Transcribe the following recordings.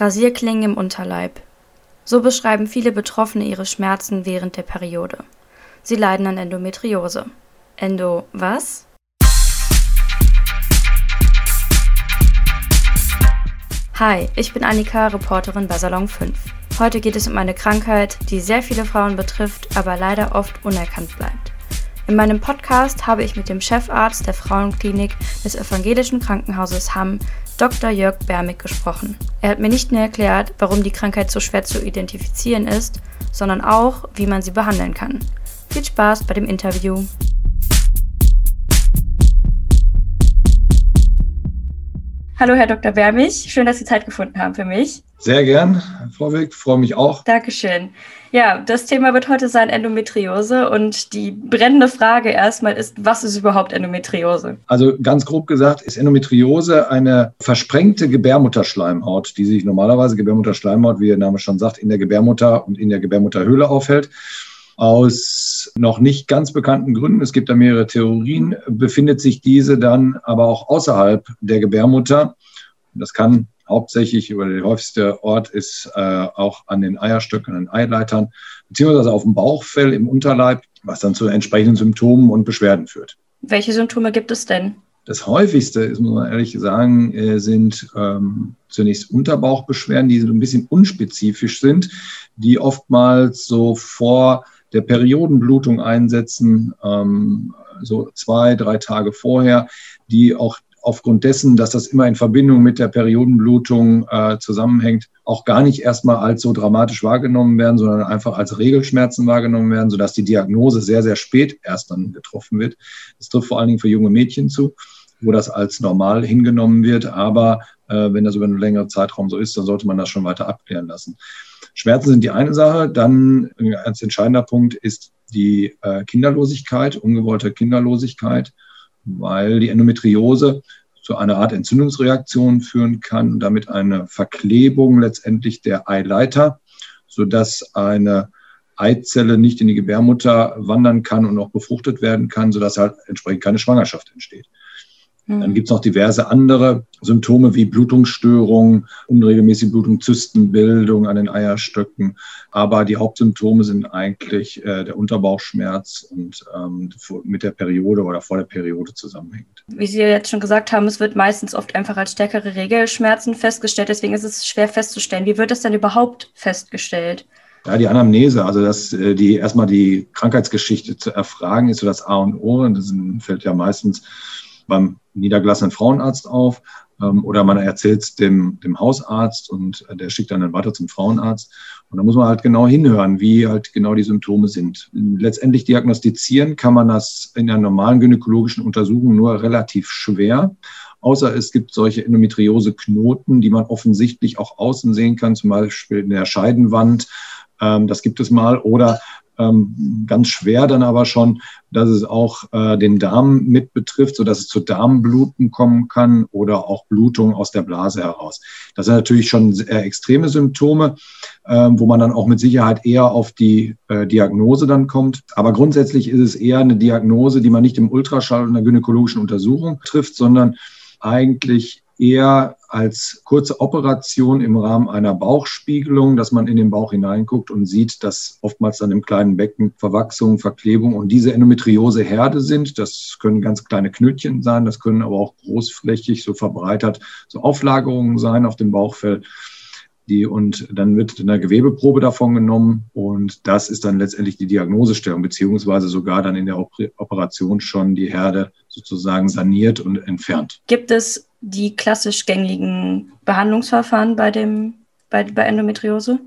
Rasierklingen im Unterleib. So beschreiben viele Betroffene ihre Schmerzen während der Periode. Sie leiden an Endometriose. Endo was? Hi, ich bin Annika, Reporterin bei Salon 5. Heute geht es um eine Krankheit, die sehr viele Frauen betrifft, aber leider oft unerkannt bleibt. In meinem Podcast habe ich mit dem Chefarzt der Frauenklinik des Evangelischen Krankenhauses Hamm, Dr. Jörg Bermig, gesprochen. Er hat mir nicht nur erklärt, warum die Krankheit so schwer zu identifizieren ist, sondern auch, wie man sie behandeln kann. Viel Spaß bei dem Interview. Hallo, Herr Dr. Bermich. Schön, dass Sie Zeit gefunden haben für mich. Sehr gern, Frau Wick. Freue mich auch. Dankeschön. Ja, das Thema wird heute sein Endometriose. Und die brennende Frage erstmal ist, was ist überhaupt Endometriose? Also ganz grob gesagt ist Endometriose eine versprengte Gebärmutterschleimhaut, die sich normalerweise Gebärmutterschleimhaut, wie der Name schon sagt, in der Gebärmutter und in der Gebärmutterhöhle aufhält aus noch nicht ganz bekannten Gründen, es gibt da mehrere Theorien, befindet sich diese dann aber auch außerhalb der Gebärmutter. Das kann hauptsächlich über der häufigste Ort ist äh, auch an den Eierstöcken, an den Eileitern, beziehungsweise auf dem Bauchfell im Unterleib, was dann zu entsprechenden Symptomen und Beschwerden führt. Welche Symptome gibt es denn? Das häufigste, ist, muss man ehrlich sagen, äh, sind ähm, zunächst Unterbauchbeschwerden, die so ein bisschen unspezifisch sind, die oftmals so vor der Periodenblutung einsetzen, ähm, so zwei, drei Tage vorher, die auch aufgrund dessen, dass das immer in Verbindung mit der Periodenblutung äh, zusammenhängt, auch gar nicht erstmal als so dramatisch wahrgenommen werden, sondern einfach als Regelschmerzen wahrgenommen werden, sodass die Diagnose sehr, sehr spät erst dann getroffen wird. Das trifft vor allen Dingen für junge Mädchen zu, wo das als normal hingenommen wird. Aber äh, wenn das über einen längeren Zeitraum so ist, dann sollte man das schon weiter abklären lassen. Schmerzen sind die eine Sache. Dann ein ganz entscheidender Punkt ist die äh, Kinderlosigkeit, ungewollte Kinderlosigkeit, weil die Endometriose zu einer Art Entzündungsreaktion führen kann und damit eine Verklebung letztendlich der Eileiter, sodass eine Eizelle nicht in die Gebärmutter wandern kann und auch befruchtet werden kann, sodass halt entsprechend keine Schwangerschaft entsteht. Dann mhm. gibt es noch diverse andere Symptome wie Blutungsstörungen, unregelmäßige Blutung, Zystenbildung an den Eierstöcken. Aber die Hauptsymptome sind eigentlich äh, der Unterbauchschmerz und ähm, mit der Periode oder vor der Periode zusammenhängt. Wie Sie jetzt schon gesagt haben, es wird meistens oft einfach als stärkere Regelschmerzen festgestellt. Deswegen ist es schwer festzustellen. Wie wird das denn überhaupt festgestellt? Ja, die Anamnese, also dass äh, die erstmal die Krankheitsgeschichte zu erfragen, ist so das A und O. Und das fällt ja meistens beim niedergelassenen Frauenarzt auf ähm, oder man erzählt es dem, dem Hausarzt und der schickt dann weiter zum Frauenarzt. Und da muss man halt genau hinhören, wie halt genau die Symptome sind. Letztendlich diagnostizieren kann man das in der normalen gynäkologischen Untersuchung nur relativ schwer. Außer es gibt solche Endometriose-Knoten, die man offensichtlich auch außen sehen kann, zum Beispiel in der Scheidenwand. Ähm, das gibt es mal. Oder ähm, ganz schwer dann aber schon, dass es auch äh, den Darm mit betrifft, sodass es zu Darmbluten kommen kann oder auch Blutung aus der Blase heraus. Das sind natürlich schon sehr extreme Symptome, äh, wo man dann auch mit Sicherheit eher auf die äh, Diagnose dann kommt. Aber grundsätzlich ist es eher eine Diagnose, die man nicht im Ultraschall und der gynäkologischen Untersuchung trifft, sondern eigentlich eher als kurze Operation im Rahmen einer Bauchspiegelung, dass man in den Bauch hineinguckt und sieht, dass oftmals dann im kleinen Becken Verwachsung, Verklebung und diese Endometriose Herde sind. Das können ganz kleine Knötchen sein, das können aber auch großflächig so verbreitert so Auflagerungen sein auf dem Bauchfell. Die, und dann wird eine Gewebeprobe davon genommen und das ist dann letztendlich die Diagnosestellung, beziehungsweise sogar dann in der Operation schon die Herde sozusagen saniert und entfernt. Gibt es die klassisch gängigen Behandlungsverfahren bei, dem, bei, bei Endometriose?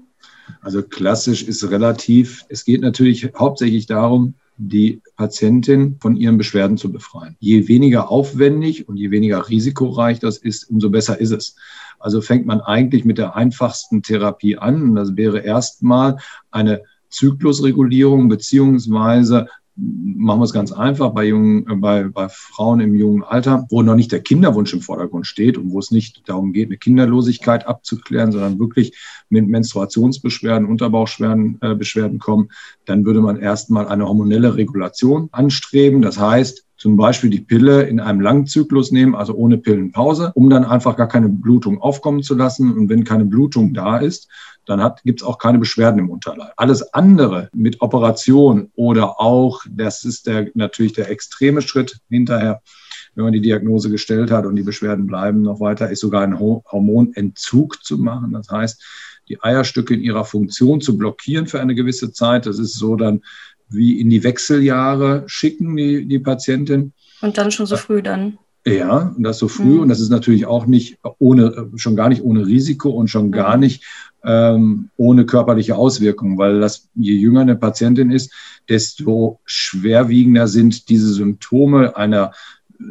Also klassisch ist relativ. Es geht natürlich hauptsächlich darum, die Patientin von ihren Beschwerden zu befreien. Je weniger aufwendig und je weniger risikoreich das ist, umso besser ist es. Also fängt man eigentlich mit der einfachsten Therapie an. Und das wäre erstmal eine Zyklusregulierung beziehungsweise machen wir es ganz einfach bei, jungen, äh, bei, bei Frauen im jungen Alter, wo noch nicht der Kinderwunsch im Vordergrund steht und wo es nicht darum geht, eine Kinderlosigkeit abzuklären, sondern wirklich mit Menstruationsbeschwerden, Unterbauchbeschwerden äh, Beschwerden kommen, dann würde man erstmal eine hormonelle Regulation anstreben. Das heißt, zum Beispiel die Pille in einem langen Zyklus nehmen, also ohne Pillenpause, um dann einfach gar keine Blutung aufkommen zu lassen. Und wenn keine Blutung da ist, dann gibt es auch keine Beschwerden im Unterleib. Alles andere mit Operation oder auch, das ist der, natürlich der extreme Schritt hinterher, wenn man die Diagnose gestellt hat und die Beschwerden bleiben noch weiter, ist sogar ein Hormonentzug zu machen. Das heißt, die Eierstücke in ihrer Funktion zu blockieren für eine gewisse Zeit. Das ist so dann wie in die Wechseljahre schicken, die, die Patientin. Und dann schon so früh dann. Ja, und das so früh. Mhm. Und das ist natürlich auch nicht ohne, schon gar nicht ohne Risiko und schon mhm. gar nicht ähm, ohne körperliche Auswirkungen, weil das, je jünger eine Patientin ist, desto schwerwiegender sind diese Symptome einer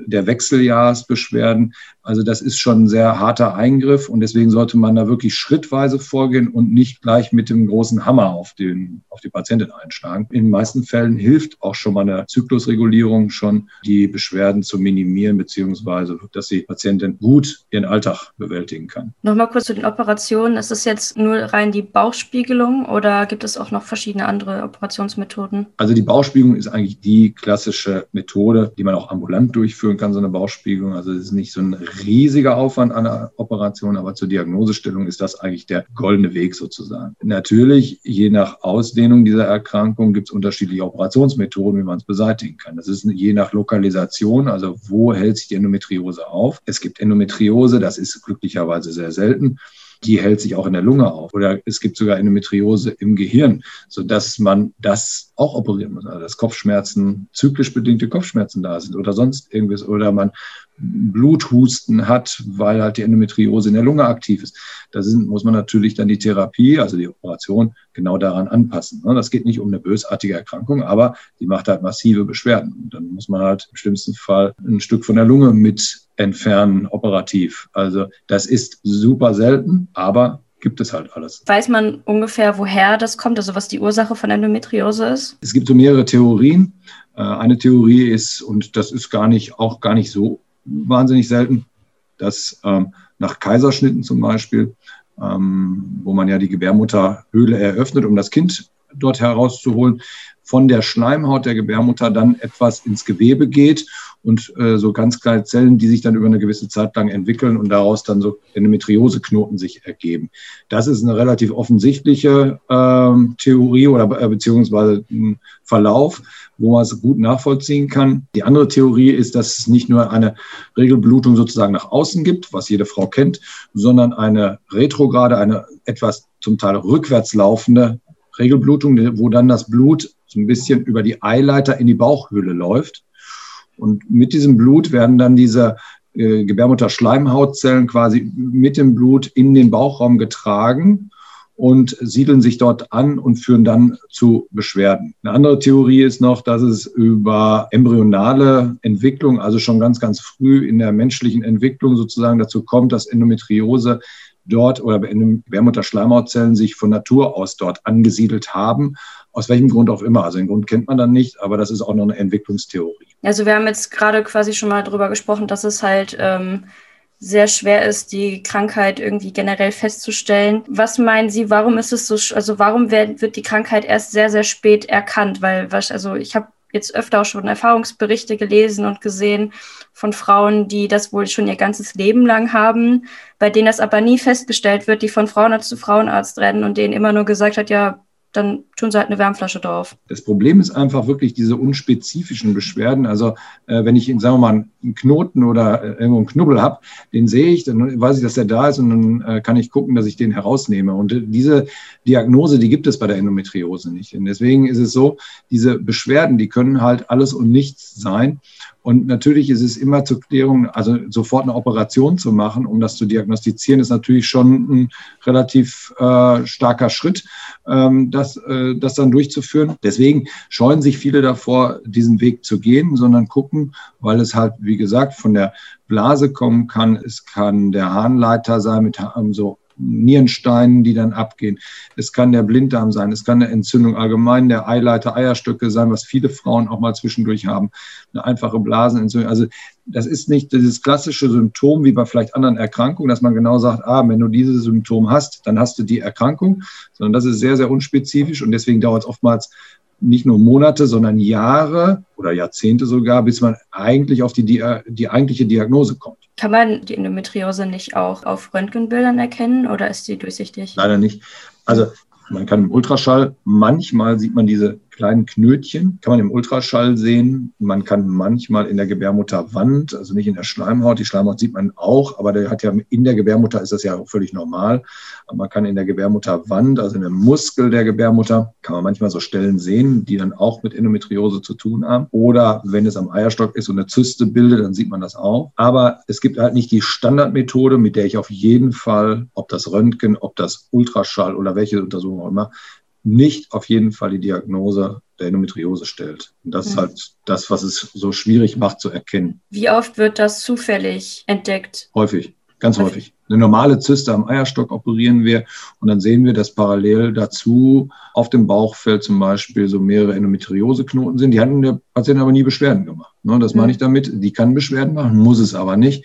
der Wechseljahrsbeschwerden. Also das ist schon ein sehr harter Eingriff und deswegen sollte man da wirklich schrittweise vorgehen und nicht gleich mit dem großen Hammer auf, den, auf die Patientin einschlagen. In den meisten Fällen hilft auch schon mal eine Zyklusregulierung schon, die Beschwerden zu minimieren, beziehungsweise dass die Patientin gut ihren Alltag bewältigen kann. Nochmal kurz zu den Operationen. Ist es jetzt nur rein die Bauchspiegelung oder gibt es auch noch verschiedene andere Operationsmethoden? Also die Bauchspiegelung ist eigentlich die klassische Methode, die man auch ambulant durchführen kann, so eine Bauchspiegelung. Also es ist nicht so ein riesiger Aufwand an der Operation, aber zur Diagnosestellung ist das eigentlich der goldene Weg sozusagen. Natürlich, je nach Ausdehnung dieser Erkrankung gibt es unterschiedliche Operationsmethoden, wie man es beseitigen kann. Das ist je nach Lokalisation, also wo hält sich die Endometriose auf. Es gibt Endometriose, das ist glücklicherweise sehr selten die hält sich auch in der Lunge auf. Oder es gibt sogar Endometriose im Gehirn, sodass man das auch operieren muss. Also dass Kopfschmerzen, zyklisch bedingte Kopfschmerzen da sind oder sonst irgendwas. Oder man Bluthusten hat, weil halt die Endometriose in der Lunge aktiv ist. Da sind, muss man natürlich dann die Therapie, also die Operation, genau daran anpassen. Ne? Das geht nicht um eine bösartige Erkrankung, aber die macht halt massive Beschwerden. Und dann muss man halt im schlimmsten Fall ein Stück von der Lunge mit entfernen, operativ. Also das ist super selten, aber gibt es halt alles. Weiß man ungefähr, woher das kommt, also was die Ursache von Endometriose ist? Es gibt so mehrere Theorien. Äh, eine Theorie ist, und das ist gar nicht, auch gar nicht so wahnsinnig selten, dass ähm, nach Kaiserschnitten zum Beispiel, ähm, wo man ja die Gebärmutterhöhle eröffnet, um das Kind dort herauszuholen, von der Schleimhaut der Gebärmutter dann etwas ins Gewebe geht und äh, so ganz kleine Zellen, die sich dann über eine gewisse Zeit lang entwickeln und daraus dann so Endometriose-Knoten sich ergeben. Das ist eine relativ offensichtliche ähm, Theorie oder äh, beziehungsweise ein Verlauf, wo man es gut nachvollziehen kann. Die andere Theorie ist, dass es nicht nur eine Regelblutung sozusagen nach außen gibt, was jede Frau kennt, sondern eine retrograde, eine etwas zum Teil rückwärts laufende Regelblutung, wo dann das Blut so ein bisschen über die Eileiter in die Bauchhöhle läuft. Und mit diesem Blut werden dann diese äh, Gebärmutter-Schleimhautzellen quasi mit dem Blut in den Bauchraum getragen und siedeln sich dort an und führen dann zu Beschwerden. Eine andere Theorie ist noch, dass es über embryonale Entwicklung, also schon ganz, ganz früh in der menschlichen Entwicklung sozusagen dazu kommt, dass Endometriose dort oder Gebärmutter-Schleimhautzellen sich von Natur aus dort angesiedelt haben. Aus welchem Grund auch immer. Also den Grund kennt man dann nicht, aber das ist auch noch eine Entwicklungstheorie. Also wir haben jetzt gerade quasi schon mal darüber gesprochen, dass es halt ähm, sehr schwer ist, die Krankheit irgendwie generell festzustellen. Was meinen Sie, warum ist es so, also warum wird, wird die Krankheit erst sehr, sehr spät erkannt? Weil, also ich habe jetzt öfter auch schon Erfahrungsberichte gelesen und gesehen von Frauen, die das wohl schon ihr ganzes Leben lang haben, bei denen das aber nie festgestellt wird, die von Frauenarzt zu Frauenarzt rennen und denen immer nur gesagt hat, ja, dann tun sie halt eine Wärmflasche drauf. Das Problem ist einfach wirklich diese unspezifischen Beschwerden. Also äh, wenn ich, sagen wir mal, einen Knoten oder äh, irgendwo einen Knubbel habe, den sehe ich, dann weiß ich, dass der da ist und dann äh, kann ich gucken, dass ich den herausnehme. Und äh, diese Diagnose, die gibt es bei der Endometriose nicht. Und deswegen ist es so, diese Beschwerden, die können halt alles und nichts sein. Und natürlich ist es immer zur Klärung, also sofort eine Operation zu machen, um das zu diagnostizieren, ist natürlich schon ein relativ äh, starker Schritt, ähm, das, äh, das dann durchzuführen. Deswegen scheuen sich viele davor, diesen Weg zu gehen, sondern gucken, weil es halt, wie gesagt, von der Blase kommen kann. Es kann der Harnleiter sein mit so Nierensteinen, die dann abgehen. Es kann der Blinddarm sein, es kann eine Entzündung allgemein der Eileiter, Eierstöcke sein, was viele Frauen auch mal zwischendurch haben, eine einfache Blasenentzündung. Also das ist nicht dieses klassische Symptom wie bei vielleicht anderen Erkrankungen, dass man genau sagt, ah, wenn du dieses Symptom hast, dann hast du die Erkrankung, sondern das ist sehr, sehr unspezifisch und deswegen dauert es oftmals nicht nur Monate, sondern Jahre oder Jahrzehnte sogar, bis man eigentlich auf die, die, die eigentliche Diagnose kommt. Kann man die Endometriose nicht auch auf Röntgenbildern erkennen oder ist sie durchsichtig? Leider nicht. Also man kann im Ultraschall, manchmal sieht man diese kleinen Knötchen, kann man im Ultraschall sehen. Man kann manchmal in der Gebärmutterwand, also nicht in der Schleimhaut, die Schleimhaut sieht man auch, aber der hat ja in der Gebärmutter ist das ja auch völlig normal. Aber man kann in der Gebärmutterwand, also in dem Muskel der Gebärmutter, kann man manchmal so Stellen sehen, die dann auch mit Endometriose zu tun haben. Oder wenn es am Eierstock ist und eine Zyste bildet, dann sieht man das auch. Aber es gibt halt nicht die Standardmethode, mit der ich auf jeden Fall, ob das Röntgen, ob das Ultraschall oder welche Untersuchung auch immer, nicht auf jeden Fall die Diagnose der Endometriose stellt. Und das ist halt das, was es so schwierig macht zu erkennen. Wie oft wird das zufällig entdeckt? Häufig, ganz häufig. häufig. Eine normale Zyste am Eierstock operieren wir und dann sehen wir, dass parallel dazu auf dem Bauchfeld zum Beispiel so mehrere Endometrioseknoten sind. Die hatten der Patient aber nie Beschwerden gemacht. Ne, das meine ich damit. Die kann Beschwerden machen, muss es aber nicht.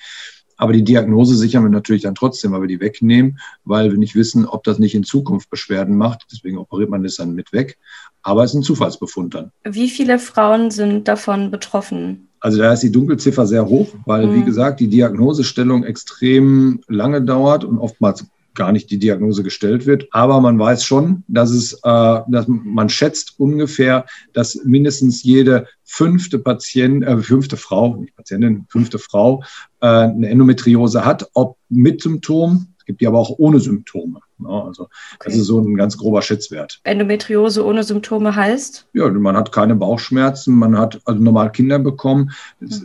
Aber die Diagnose sichern wir natürlich dann trotzdem, weil wir die wegnehmen, weil wir nicht wissen, ob das nicht in Zukunft Beschwerden macht. Deswegen operiert man das dann mit weg. Aber es ist ein Zufallsbefund dann. Wie viele Frauen sind davon betroffen? Also da ist die Dunkelziffer sehr hoch, weil, mhm. wie gesagt, die Diagnosestellung extrem lange dauert und oftmals gar nicht die Diagnose gestellt wird. Aber man weiß schon, dass es, äh, dass man schätzt ungefähr, dass mindestens jede fünfte Patient, äh, fünfte Frau, nicht Patientin, fünfte Frau äh, eine Endometriose hat, ob mit Symptom. Es gibt die aber auch ohne Symptome. Ne? also okay. das ist so ein ganz grober Schätzwert. Endometriose ohne Symptome heißt? Ja, man hat keine Bauchschmerzen, man hat also normal Kinder bekommen.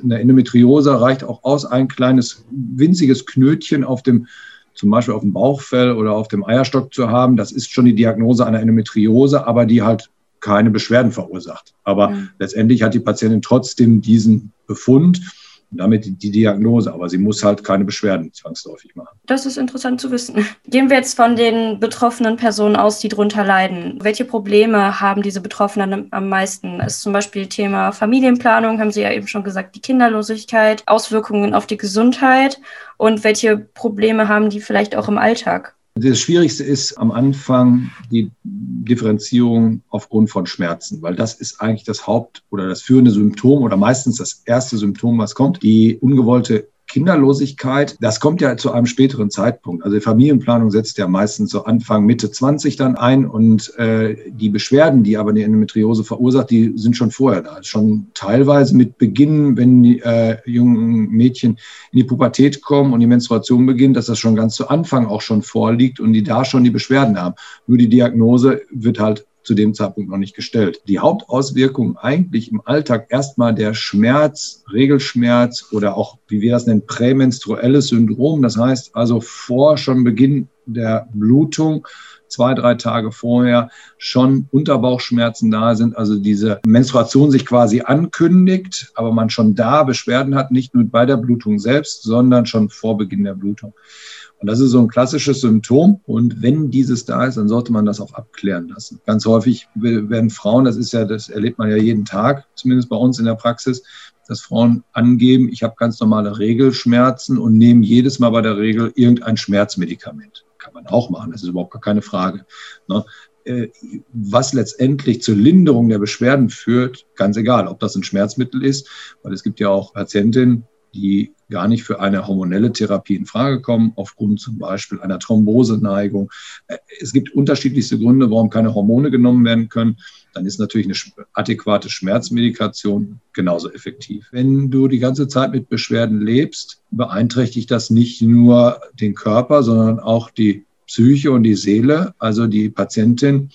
Eine Endometriose reicht auch aus, ein kleines winziges Knötchen auf dem zum Beispiel auf dem Bauchfell oder auf dem Eierstock zu haben, das ist schon die Diagnose einer Endometriose, aber die halt keine Beschwerden verursacht. Aber mhm. letztendlich hat die Patientin trotzdem diesen Befund und damit die Diagnose, aber sie muss halt keine Beschwerden zwangsläufig machen. Das ist interessant zu wissen. Gehen wir jetzt von den betroffenen Personen aus, die darunter leiden. Welche Probleme haben diese Betroffenen am meisten? Ist zum Beispiel Thema Familienplanung, haben Sie ja eben schon gesagt, die Kinderlosigkeit, Auswirkungen auf die Gesundheit und welche Probleme haben die vielleicht auch im Alltag? Das Schwierigste ist am Anfang die Differenzierung aufgrund von Schmerzen, weil das ist eigentlich das Haupt- oder das führende Symptom oder meistens das erste Symptom, was kommt. Die ungewollte Kinderlosigkeit, das kommt ja zu einem späteren Zeitpunkt. Also die Familienplanung setzt ja meistens so Anfang, Mitte 20 dann ein und äh, die Beschwerden, die aber die Endometriose verursacht, die sind schon vorher da. Schon teilweise mit Beginn, wenn die äh, jungen Mädchen in die Pubertät kommen und die Menstruation beginnt, dass das schon ganz zu Anfang auch schon vorliegt und die da schon die Beschwerden haben. Nur die Diagnose wird halt zu dem Zeitpunkt noch nicht gestellt. Die Hauptauswirkung eigentlich im Alltag erstmal der Schmerz, Regelschmerz oder auch, wie wir das nennen, prämenstruelles Syndrom. Das heißt also vor schon Beginn der Blutung zwei, drei Tage vorher schon Unterbauchschmerzen da sind, also diese Menstruation sich quasi ankündigt, aber man schon da Beschwerden hat, nicht nur bei der Blutung selbst, sondern schon vor Beginn der Blutung. Und das ist so ein klassisches Symptom. Und wenn dieses da ist, dann sollte man das auch abklären lassen. Ganz häufig werden Frauen, das ist ja, das erlebt man ja jeden Tag, zumindest bei uns in der Praxis, dass Frauen angeben, ich habe ganz normale Regelschmerzen und nehmen jedes Mal bei der Regel irgendein Schmerzmedikament. Kann man auch machen, das ist überhaupt gar keine Frage. Ne? Äh, was letztendlich zur Linderung der Beschwerden führt, ganz egal, ob das ein Schmerzmittel ist, weil es gibt ja auch Patientinnen, die gar nicht für eine hormonelle Therapie in Frage kommen, aufgrund zum Beispiel einer Thromboseneigung. Äh, es gibt unterschiedlichste Gründe, warum keine Hormone genommen werden können. Dann ist natürlich eine adäquate Schmerzmedikation genauso effektiv. Wenn du die ganze Zeit mit Beschwerden lebst, beeinträchtigt das nicht nur den Körper, sondern auch die Psyche und die Seele. Also die Patientin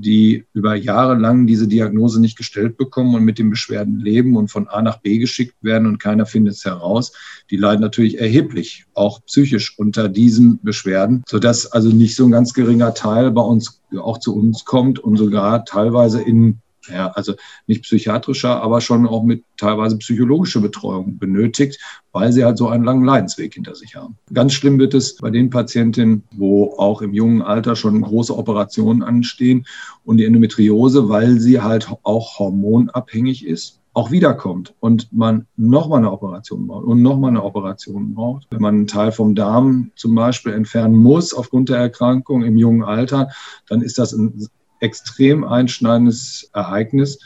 die über Jahre lang diese Diagnose nicht gestellt bekommen und mit den Beschwerden leben und von A nach B geschickt werden und keiner findet es heraus. Die leiden natürlich erheblich, auch psychisch unter diesen Beschwerden, sodass also nicht so ein ganz geringer Teil bei uns auch zu uns kommt und sogar teilweise in ja, also nicht psychiatrischer, aber schon auch mit teilweise psychologischer Betreuung benötigt, weil sie halt so einen langen Leidensweg hinter sich haben. Ganz schlimm wird es bei den Patientinnen, wo auch im jungen Alter schon große Operationen anstehen und die Endometriose, weil sie halt auch hormonabhängig ist, auch wiederkommt und man nochmal eine Operation braucht und nochmal eine Operation braucht. Wenn man einen Teil vom Darm zum Beispiel entfernen muss aufgrund der Erkrankung im jungen Alter, dann ist das ein extrem einschneidendes Ereignis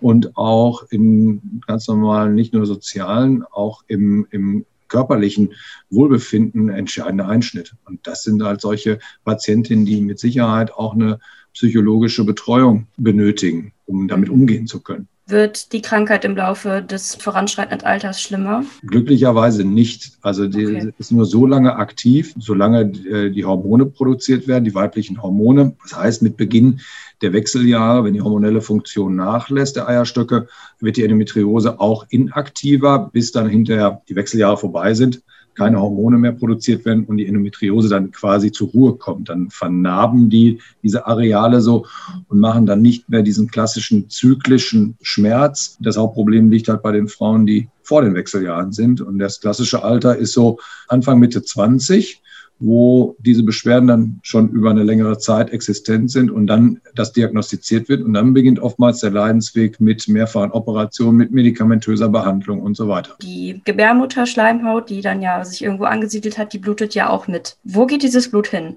und auch im ganz normalen, nicht nur sozialen, auch im, im körperlichen Wohlbefinden entscheidender Einschnitt. Und das sind halt solche Patientinnen, die mit Sicherheit auch eine psychologische Betreuung benötigen, um damit umgehen zu können. Wird die Krankheit im Laufe des voranschreitenden Alters schlimmer? Glücklicherweise nicht. Also die okay. ist nur so lange aktiv, solange äh, die Hormone produziert werden, die weiblichen Hormone. Das heißt, mit Beginn der Wechseljahre, wenn die hormonelle Funktion nachlässt der Eierstöcke, wird die Endometriose auch inaktiver, bis dann hinterher die Wechseljahre vorbei sind keine Hormone mehr produziert werden und die Endometriose dann quasi zur Ruhe kommt. Dann vernarben die diese Areale so und machen dann nicht mehr diesen klassischen zyklischen Schmerz. Das Hauptproblem liegt halt bei den Frauen, die vor den Wechseljahren sind. Und das klassische Alter ist so Anfang Mitte 20 wo diese Beschwerden dann schon über eine längere Zeit existent sind und dann das diagnostiziert wird. Und dann beginnt oftmals der Leidensweg mit mehrfachen Operationen, mit medikamentöser Behandlung und so weiter. Die Gebärmutterschleimhaut, die dann ja sich irgendwo angesiedelt hat, die blutet ja auch mit. Wo geht dieses Blut hin?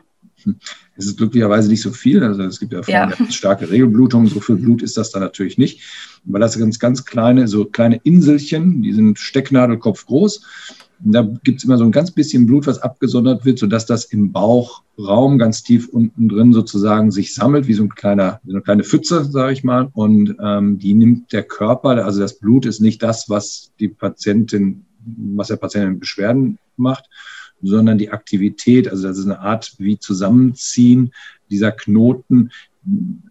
Es ist glücklicherweise nicht so viel. Also es gibt ja, ja. starke Regelblutungen. So viel Blut ist das da natürlich nicht. Weil das ganz, ganz kleine, so kleine Inselchen, die sind Stecknadelkopf groß und da gibt es immer so ein ganz bisschen Blut, was abgesondert wird, sodass das im Bauchraum ganz tief unten drin sozusagen sich sammelt, wie so, ein kleiner, so eine kleine Pfütze, sage ich mal. Und ähm, die nimmt der Körper, also das Blut ist nicht das, was die Patientin, was der Patientin Beschwerden macht, sondern die Aktivität, also das ist eine Art wie Zusammenziehen dieser Knoten,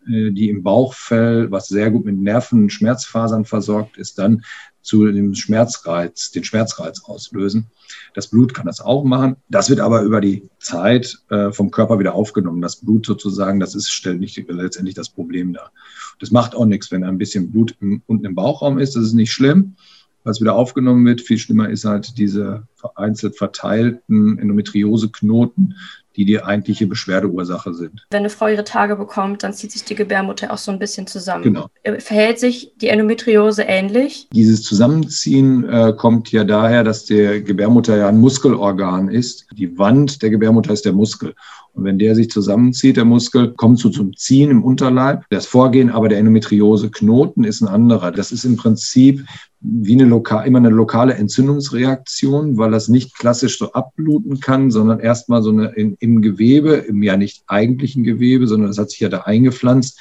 äh, die im Bauchfell, was sehr gut mit Nerven und Schmerzfasern versorgt ist, dann zu dem Schmerzreiz, den Schmerzreiz auslösen. Das Blut kann das auch machen. Das wird aber über die Zeit äh, vom Körper wieder aufgenommen. Das Blut sozusagen, das ist stellt nicht letztendlich das Problem dar. Das macht auch nichts, wenn ein bisschen Blut im, unten im Bauchraum ist. Das ist nicht schlimm, es wieder aufgenommen wird. Viel schlimmer ist halt diese vereinzelt verteilten Endometrioseknoten, die die eigentliche Beschwerdeursache sind. Wenn eine Frau ihre Tage bekommt, dann zieht sich die Gebärmutter auch so ein bisschen zusammen. Genau. Äh, verhält sich die Endometriose ähnlich? Dieses Zusammenziehen äh, kommt ja daher, dass der Gebärmutter ja ein Muskelorgan ist. Die Wand der Gebärmutter ist der Muskel. Und wenn der sich zusammenzieht, der Muskel, kommt zu zum Ziehen im Unterleib. Das Vorgehen aber der Endometriose-Knoten ist ein anderer. Das ist im Prinzip wie eine lokal, immer eine lokale Entzündungsreaktion, weil das nicht klassisch so abbluten kann, sondern erstmal so eine in, im Gewebe, im ja nicht eigentlichen Gewebe, sondern das hat sich ja da eingepflanzt,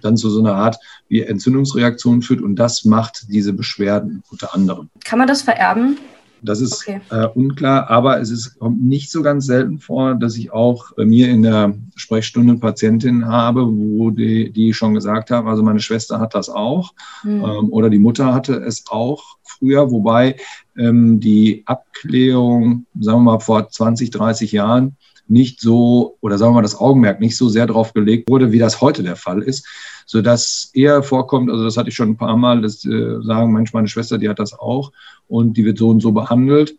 dann zu so einer Art wie Entzündungsreaktion führt und das macht diese Beschwerden unter anderem. Kann man das vererben? Das ist okay. äh, unklar, aber es ist, kommt nicht so ganz selten vor, dass ich auch bei mir in der Sprechstunde Patientinnen habe, wo die, die schon gesagt haben, also meine Schwester hat das auch mhm. ähm, oder die Mutter hatte es auch früher, wobei ähm, die Abklärung, sagen wir mal vor 20, 30 Jahren, nicht so, oder sagen wir mal, das Augenmerk nicht so sehr darauf gelegt wurde, wie das heute der Fall ist, sodass eher vorkommt, also das hatte ich schon ein paar Mal, das äh, sagen manchmal meine Schwester, die hat das auch und die wird so und so behandelt.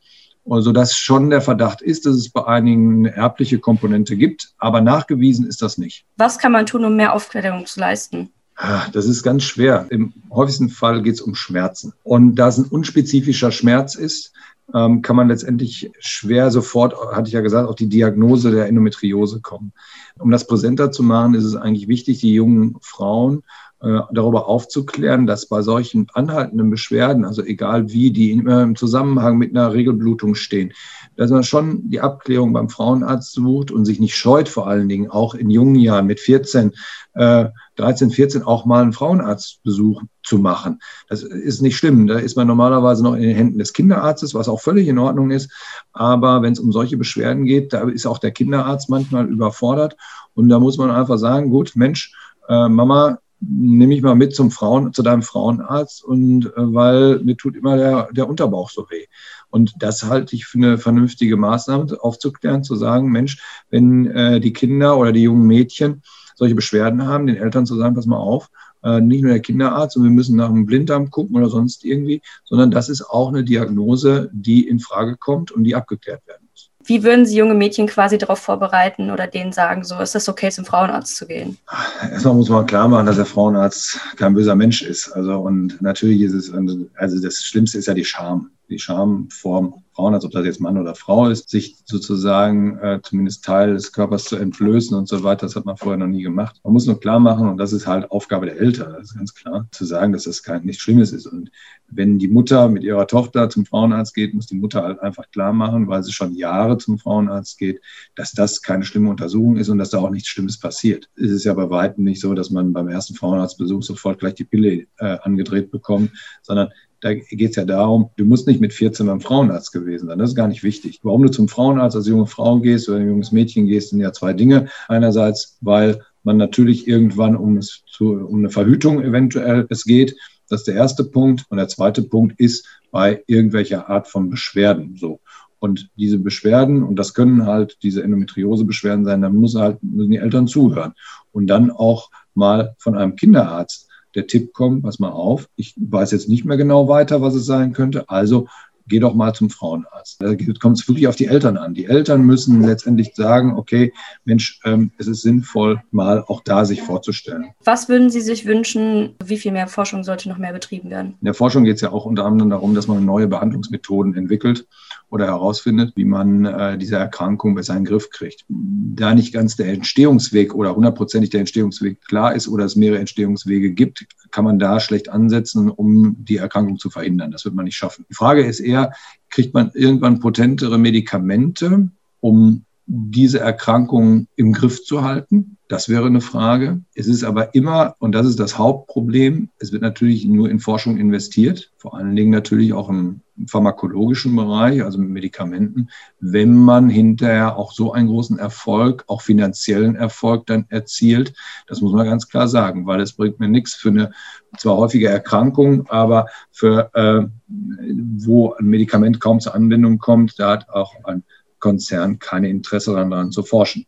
Also dass schon der Verdacht ist, dass es bei einigen eine erbliche Komponente gibt, aber nachgewiesen ist das nicht. Was kann man tun, um mehr Aufklärung zu leisten? Ah, das ist ganz schwer. Im häufigsten Fall geht es um Schmerzen. Und da es ein unspezifischer Schmerz ist, ähm, kann man letztendlich schwer sofort, hatte ich ja gesagt, auf die Diagnose der Endometriose kommen. Um das präsenter zu machen, ist es eigentlich wichtig, die jungen Frauen darüber aufzuklären, dass bei solchen anhaltenden Beschwerden, also egal wie, die immer im Zusammenhang mit einer Regelblutung stehen, dass man schon die Abklärung beim Frauenarzt sucht und sich nicht scheut, vor allen Dingen auch in jungen Jahren mit 14, äh, 13, 14 auch mal einen Frauenarztbesuch zu machen. Das ist nicht schlimm. Da ist man normalerweise noch in den Händen des Kinderarztes, was auch völlig in Ordnung ist. Aber wenn es um solche Beschwerden geht, da ist auch der Kinderarzt manchmal überfordert. Und da muss man einfach sagen, gut, Mensch, äh, Mama, nehme ich mal mit zum Frauen, zu deinem Frauenarzt und äh, weil mir tut immer der, der Unterbauch so weh. Und das halte ich für eine vernünftige Maßnahme, aufzuklären, zu sagen, Mensch, wenn äh, die Kinder oder die jungen Mädchen solche Beschwerden haben, den Eltern zu sagen, pass mal auf, äh, nicht nur der Kinderarzt und wir müssen nach einem Blinddarm gucken oder sonst irgendwie, sondern das ist auch eine Diagnose, die in Frage kommt und die abgeklärt werden. Wie würden Sie junge Mädchen quasi darauf vorbereiten oder denen sagen, so ist das okay, zum Frauenarzt zu gehen? Erstmal muss man klar machen, dass der Frauenarzt kein böser Mensch ist. Also und natürlich ist es, also das Schlimmste ist ja die Scham. Die Schamform Frauen, als ob das jetzt Mann oder Frau ist, sich sozusagen äh, zumindest Teil des Körpers zu entblößen und so weiter. Das hat man vorher noch nie gemacht. Man muss nur klar machen, und das ist halt Aufgabe der Eltern, das ist ganz klar, zu sagen, dass das kein, nichts Schlimmes ist. Und wenn die Mutter mit ihrer Tochter zum Frauenarzt geht, muss die Mutter halt einfach klar machen, weil sie schon Jahre zum Frauenarzt geht, dass das keine schlimme Untersuchung ist und dass da auch nichts Schlimmes passiert. Es ist ja bei weitem nicht so, dass man beim ersten Frauenarztbesuch sofort gleich die Pille äh, angedreht bekommt, sondern da geht es ja darum, du musst nicht mit 14 beim Frauenarzt gewesen sein. Das ist gar nicht wichtig. Warum du zum Frauenarzt als junge Frau gehst oder ein junges Mädchen gehst, sind ja zwei Dinge. Einerseits, weil man natürlich irgendwann um, es zu, um eine Verhütung eventuell es geht. Das ist der erste Punkt. Und der zweite Punkt ist bei irgendwelcher Art von Beschwerden. So. Und diese Beschwerden, und das können halt diese Endometriose-Beschwerden sein, dann muss halt, müssen die Eltern zuhören. Und dann auch mal von einem Kinderarzt der Tipp kommt, pass mal auf, ich weiß jetzt nicht mehr genau weiter, was es sein könnte, also geh doch mal zum Frauenarzt. Da kommt es wirklich auf die Eltern an. Die Eltern müssen letztendlich sagen, okay, Mensch, ähm, es ist sinnvoll, mal auch da sich vorzustellen. Was würden Sie sich wünschen, wie viel mehr Forschung sollte noch mehr betrieben werden? In der Forschung geht es ja auch unter anderem darum, dass man neue Behandlungsmethoden entwickelt oder herausfindet, wie man äh, diese Erkrankung besser in den Griff kriegt. Da nicht ganz der Entstehungsweg oder hundertprozentig der Entstehungsweg klar ist oder es mehrere Entstehungswege gibt, kann man da schlecht ansetzen, um die Erkrankung zu verhindern. Das wird man nicht schaffen. Die Frage ist eher, kriegt man irgendwann potentere Medikamente, um diese Erkrankung im Griff zu halten? Das wäre eine Frage. Es ist aber immer, und das ist das Hauptproblem, es wird natürlich nur in Forschung investiert, vor allen Dingen natürlich auch im pharmakologischen Bereich, also mit Medikamenten, wenn man hinterher auch so einen großen Erfolg, auch finanziellen Erfolg dann erzielt. Das muss man ganz klar sagen, weil es bringt mir nichts für eine zwar häufige Erkrankung, aber für äh, wo ein Medikament kaum zur Anwendung kommt, da hat auch ein Konzern kein Interesse daran zu forschen.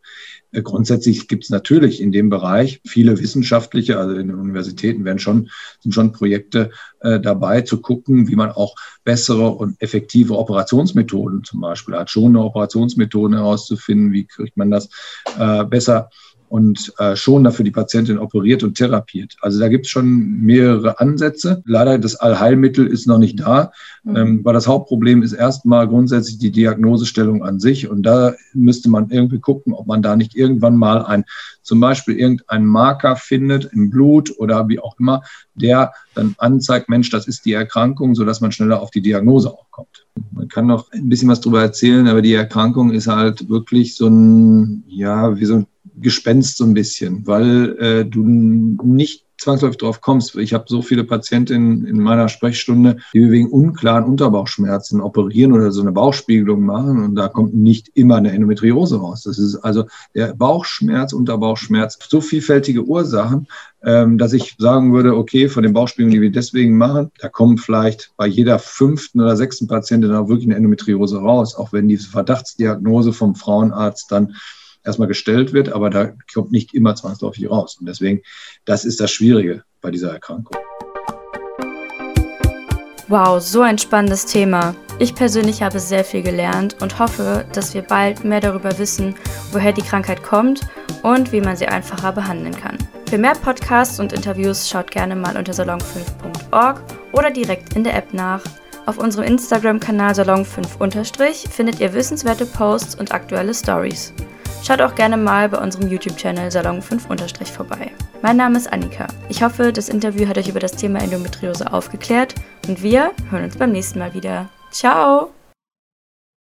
Äh, grundsätzlich gibt es natürlich in dem Bereich viele wissenschaftliche, also in den Universitäten werden schon, sind schon Projekte äh, dabei zu gucken, wie man auch bessere und effektive Operationsmethoden zum Beispiel hat, schon eine Operationsmethode herauszufinden, wie kriegt man das äh, besser und äh, schon dafür die Patientin operiert und therapiert. Also da gibt es schon mehrere Ansätze. Leider das Allheilmittel ist noch nicht da, mhm. ähm, weil das Hauptproblem ist erstmal grundsätzlich die Diagnosestellung an sich und da müsste man irgendwie gucken, ob man da nicht irgendwann mal ein zum Beispiel irgendeinen Marker findet im Blut oder wie auch immer, der dann anzeigt, Mensch, das ist die Erkrankung, sodass man schneller auf die Diagnose auch kommt. Man kann noch ein bisschen was darüber erzählen, aber die Erkrankung ist halt wirklich so ein, ja, wie so ein Gespenst so ein bisschen, weil äh, du nicht zwangsläufig drauf kommst. Ich habe so viele Patientinnen in meiner Sprechstunde, die wegen unklaren Unterbauchschmerzen operieren oder so eine Bauchspiegelung machen und da kommt nicht immer eine Endometriose raus. Das ist also der Bauchschmerz, Unterbauchschmerz, so vielfältige Ursachen, ähm, dass ich sagen würde, okay, von den Bauchspiegelungen, die wir deswegen machen, da kommt vielleicht bei jeder fünften oder sechsten Patientin auch wirklich eine Endometriose raus, auch wenn die Verdachtsdiagnose vom Frauenarzt dann erstmal gestellt wird, aber da kommt nicht immer zwangsläufig raus. Und deswegen, das ist das Schwierige bei dieser Erkrankung. Wow, so ein spannendes Thema. Ich persönlich habe sehr viel gelernt und hoffe, dass wir bald mehr darüber wissen, woher die Krankheit kommt und wie man sie einfacher behandeln kann. Für mehr Podcasts und Interviews schaut gerne mal unter salon5.org oder direkt in der App nach. Auf unserem Instagram-Kanal salon5- findet ihr wissenswerte Posts und aktuelle Stories. Schaut auch gerne mal bei unserem YouTube-Channel Salon5- vorbei. Mein Name ist Annika. Ich hoffe, das Interview hat euch über das Thema Endometriose aufgeklärt und wir hören uns beim nächsten Mal wieder. Ciao!